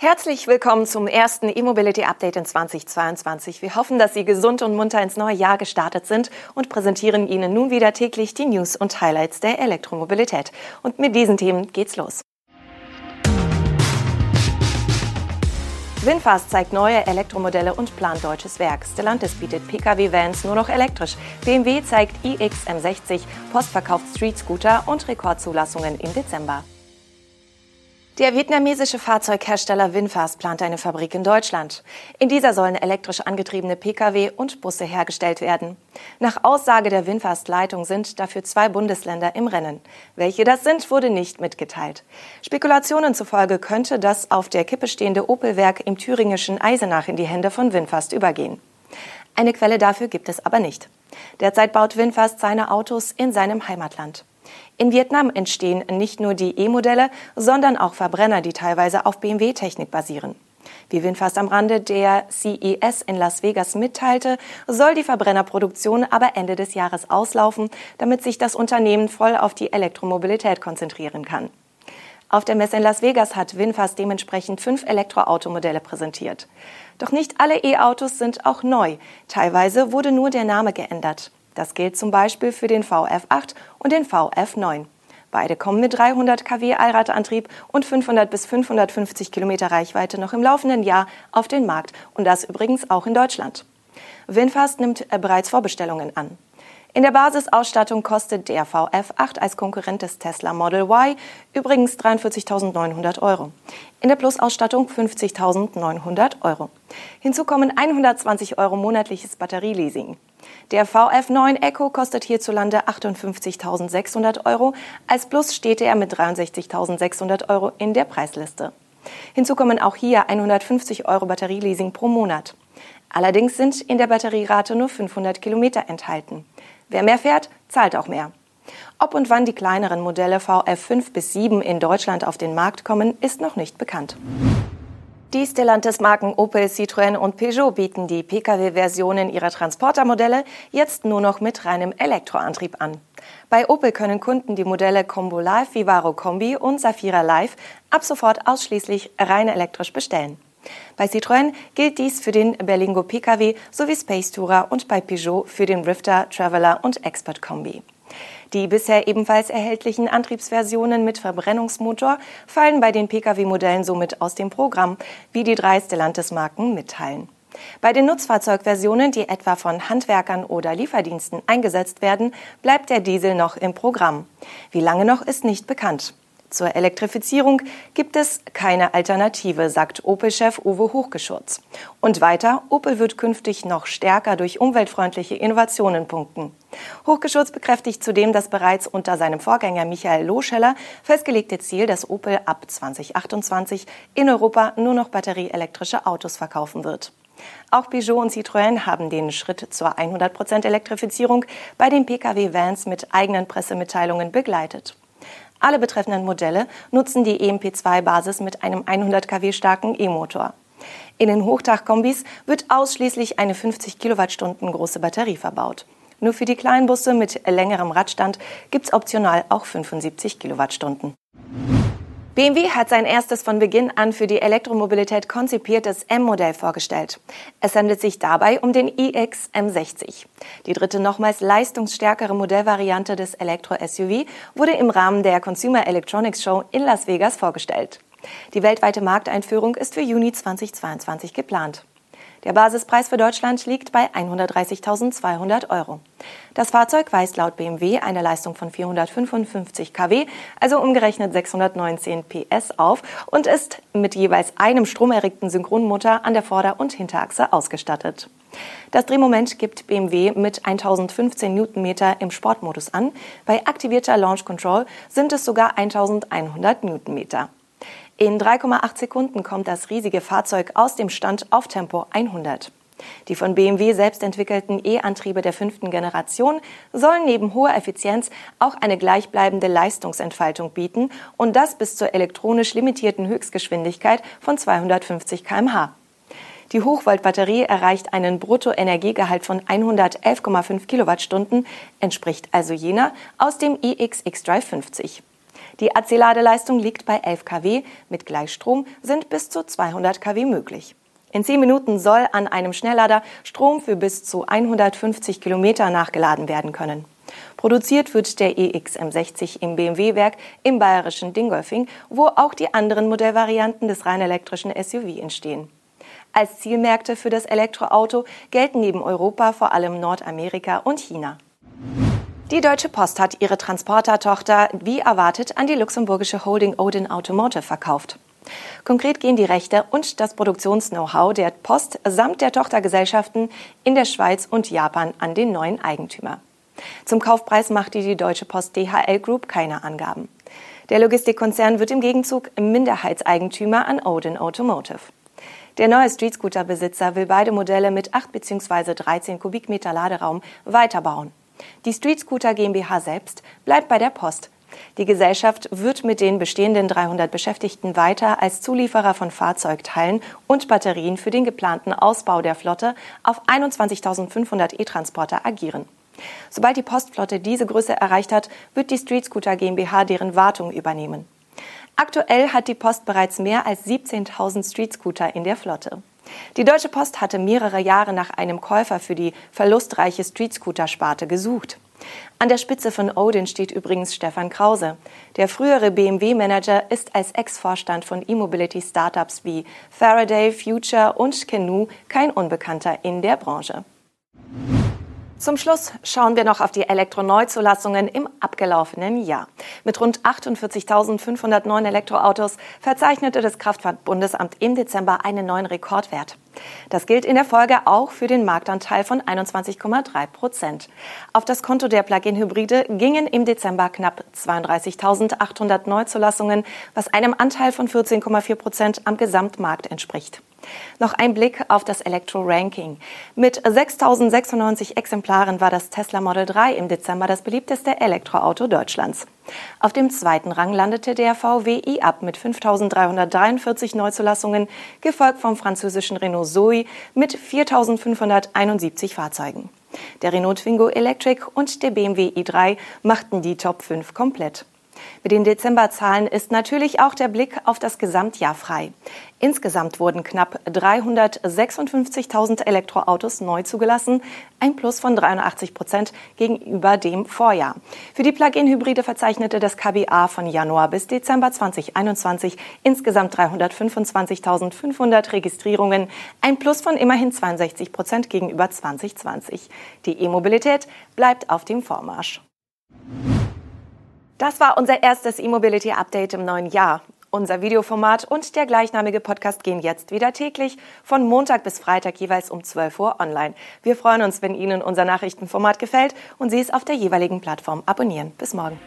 Herzlich willkommen zum ersten E-Mobility Update in 2022. Wir hoffen, dass Sie gesund und munter ins neue Jahr gestartet sind und präsentieren Ihnen nun wieder täglich die News und Highlights der Elektromobilität. Und mit diesen Themen geht's los. Winfast zeigt neue Elektromodelle und plant deutsches Werk. Stellantis bietet Pkw-Vans nur noch elektrisch. BMW zeigt iX M60, Post verkauft Street Scooter und Rekordzulassungen im Dezember. Der vietnamesische Fahrzeughersteller Winfast plant eine Fabrik in Deutschland. In dieser sollen elektrisch angetriebene Pkw und Busse hergestellt werden. Nach Aussage der Winfast-Leitung sind dafür zwei Bundesländer im Rennen. Welche das sind, wurde nicht mitgeteilt. Spekulationen zufolge könnte das auf der Kippe stehende Opel-Werk im thüringischen Eisenach in die Hände von Winfast übergehen. Eine Quelle dafür gibt es aber nicht. Derzeit baut Winfast seine Autos in seinem Heimatland. In Vietnam entstehen nicht nur die E-Modelle, sondern auch Verbrenner, die teilweise auf BMW-Technik basieren. Wie Winfast am Rande der CES in Las Vegas mitteilte, soll die Verbrennerproduktion aber Ende des Jahres auslaufen, damit sich das Unternehmen voll auf die Elektromobilität konzentrieren kann. Auf der Messe in Las Vegas hat Winfast dementsprechend fünf Elektroautomodelle präsentiert. Doch nicht alle E-Autos sind auch neu. Teilweise wurde nur der Name geändert. Das gilt zum Beispiel für den VF8 und den VF9. Beide kommen mit 300 kW Allradantrieb und 500 bis 550 Kilometer Reichweite noch im laufenden Jahr auf den Markt und das übrigens auch in Deutschland. Winfast nimmt bereits Vorbestellungen an. In der Basisausstattung kostet der VF8 als Konkurrent des Tesla Model Y übrigens 43.900 Euro. In der Plus-Ausstattung 50.900 Euro. Hinzu kommen 120 Euro monatliches Batterieleasing. Der VF9 Eco kostet hierzulande 58.600 Euro. Als Plus steht er mit 63.600 Euro in der Preisliste. Hinzu kommen auch hier 150 Euro Batterieleasing pro Monat. Allerdings sind in der Batterierate nur 500 Kilometer enthalten. Wer mehr fährt, zahlt auch mehr. Ob und wann die kleineren Modelle VF5 bis 7 in Deutschland auf den Markt kommen, ist noch nicht bekannt. Die Stellantis-Marken Opel, Citroën und Peugeot bieten die Pkw-Versionen ihrer Transportermodelle jetzt nur noch mit reinem Elektroantrieb an. Bei Opel können Kunden die Modelle Combo Live, Vivaro Kombi und Safira Live ab sofort ausschließlich rein elektrisch bestellen. Bei Citroën gilt dies für den Berlingo Pkw sowie Space Tourer und bei Peugeot für den Rifter, Traveller und Expert Kombi. Die bisher ebenfalls erhältlichen Antriebsversionen mit Verbrennungsmotor fallen bei den Pkw-Modellen somit aus dem Programm, wie die drei Stellantis-Marken mitteilen. Bei den Nutzfahrzeugversionen, die etwa von Handwerkern oder Lieferdiensten eingesetzt werden, bleibt der Diesel noch im Programm. Wie lange noch ist nicht bekannt. Zur Elektrifizierung gibt es keine Alternative, sagt Opel-Chef Uwe Hochgeschurz. Und weiter, Opel wird künftig noch stärker durch umweltfreundliche Innovationen punkten. Hochgeschurz bekräftigt zudem das bereits unter seinem Vorgänger Michael Loscheller festgelegte Ziel, dass Opel ab 2028 in Europa nur noch batterieelektrische Autos verkaufen wird. Auch Peugeot und Citroën haben den Schritt zur 100% Elektrifizierung bei den Pkw-Vans mit eigenen Pressemitteilungen begleitet. Alle betreffenden Modelle nutzen die EMP2-Basis mit einem 100 kW starken E-Motor. In den Hochdachkombis wird ausschließlich eine 50 Kilowattstunden große Batterie verbaut. Nur für die kleinen Busse mit längerem Radstand gibt's optional auch 75 Kilowattstunden. BMW hat sein erstes von Beginn an für die Elektromobilität konzipiertes M-Modell vorgestellt. Es handelt sich dabei um den iX M60. Die dritte nochmals leistungsstärkere Modellvariante des Elektro-SUV wurde im Rahmen der Consumer Electronics Show in Las Vegas vorgestellt. Die weltweite Markteinführung ist für Juni 2022 geplant. Der Basispreis für Deutschland liegt bei 130.200 Euro. Das Fahrzeug weist laut BMW eine Leistung von 455 kW, also umgerechnet 619 PS auf und ist mit jeweils einem stromerregten Synchronmotor an der Vorder- und Hinterachse ausgestattet. Das Drehmoment gibt BMW mit 1015 Newtonmeter im Sportmodus an. Bei aktivierter Launch Control sind es sogar 1100 Newtonmeter. In 3,8 Sekunden kommt das riesige Fahrzeug aus dem Stand auf Tempo 100. Die von BMW selbst entwickelten E-Antriebe der fünften Generation sollen neben hoher Effizienz auch eine gleichbleibende Leistungsentfaltung bieten und das bis zur elektronisch limitierten Höchstgeschwindigkeit von 250 kmh. Die Hochvoltbatterie erreicht einen Bruttoenergiegehalt von 111,5 Kilowattstunden, entspricht also jener aus dem iX X-Drive 50. Die AC-Ladeleistung liegt bei 11 kW, mit Gleichstrom sind bis zu 200 kW möglich. In 10 Minuten soll an einem Schnelllader Strom für bis zu 150 Kilometer nachgeladen werden können. Produziert wird der EXM60 im BMW-Werk im bayerischen Dingolfing, wo auch die anderen Modellvarianten des rein elektrischen SUV entstehen. Als Zielmärkte für das Elektroauto gelten neben Europa vor allem Nordamerika und China. Die Deutsche Post hat ihre Transporter-Tochter wie erwartet an die luxemburgische Holding Odin Automotive verkauft. Konkret gehen die Rechte und das Produktions-Know-how der Post samt der Tochtergesellschaften in der Schweiz und Japan an den neuen Eigentümer. Zum Kaufpreis machte die Deutsche Post DHL Group keine Angaben. Der Logistikkonzern wird im Gegenzug Minderheitseigentümer an Odin Automotive. Der neue Streetscooter-Besitzer will beide Modelle mit 8 bzw. 13 Kubikmeter Laderaum weiterbauen. Die Street Scooter GmbH selbst bleibt bei der Post. Die Gesellschaft wird mit den bestehenden 300 Beschäftigten weiter als Zulieferer von Fahrzeugteilen und Batterien für den geplanten Ausbau der Flotte auf 21.500 E-Transporter agieren. Sobald die Postflotte diese Größe erreicht hat, wird die Street Scooter GmbH deren Wartung übernehmen. Aktuell hat die Post bereits mehr als 17.000 Street Scooter in der Flotte. Die Deutsche Post hatte mehrere Jahre nach einem Käufer für die verlustreiche Street-Scooter-Sparte gesucht. An der Spitze von Odin steht übrigens Stefan Krause. Der frühere BMW-Manager ist als Ex-Vorstand von E-Mobility-Startups wie Faraday, Future und Canoe kein Unbekannter in der Branche. Zum Schluss schauen wir noch auf die Elektroneuzulassungen im abgelaufenen Jahr. Mit rund 48.500 neuen Elektroautos verzeichnete das Kraftfahrtbundesamt im Dezember einen neuen Rekordwert. Das gilt in der Folge auch für den Marktanteil von 21,3 Prozent. Auf das Konto der Plug-in-Hybride gingen im Dezember knapp 32.800 Neuzulassungen, was einem Anteil von 14,4 Prozent am Gesamtmarkt entspricht. Noch ein Blick auf das Elektro-Ranking. Mit 6.096 Exemplaren war das Tesla Model 3 im Dezember das beliebteste Elektroauto Deutschlands. Auf dem zweiten Rang landete der VW i-Up mit 5.343 Neuzulassungen, gefolgt vom französischen Renault Zoe mit 4.571 Fahrzeugen. Der Renault Twingo Electric und der BMW i3 machten die Top 5 komplett. Mit den Dezemberzahlen ist natürlich auch der Blick auf das Gesamtjahr frei. Insgesamt wurden knapp 356.000 Elektroautos neu zugelassen, ein Plus von 83 Prozent gegenüber dem Vorjahr. Für die Plug-in-Hybride verzeichnete das KBA von Januar bis Dezember 2021 insgesamt 325.500 Registrierungen, ein Plus von immerhin 62 Prozent gegenüber 2020. Die E-Mobilität bleibt auf dem Vormarsch. Das war unser erstes E-Mobility Update im neuen Jahr. Unser Videoformat und der gleichnamige Podcast gehen jetzt wieder täglich von Montag bis Freitag jeweils um 12 Uhr online. Wir freuen uns, wenn Ihnen unser Nachrichtenformat gefällt und Sie es auf der jeweiligen Plattform abonnieren. Bis morgen.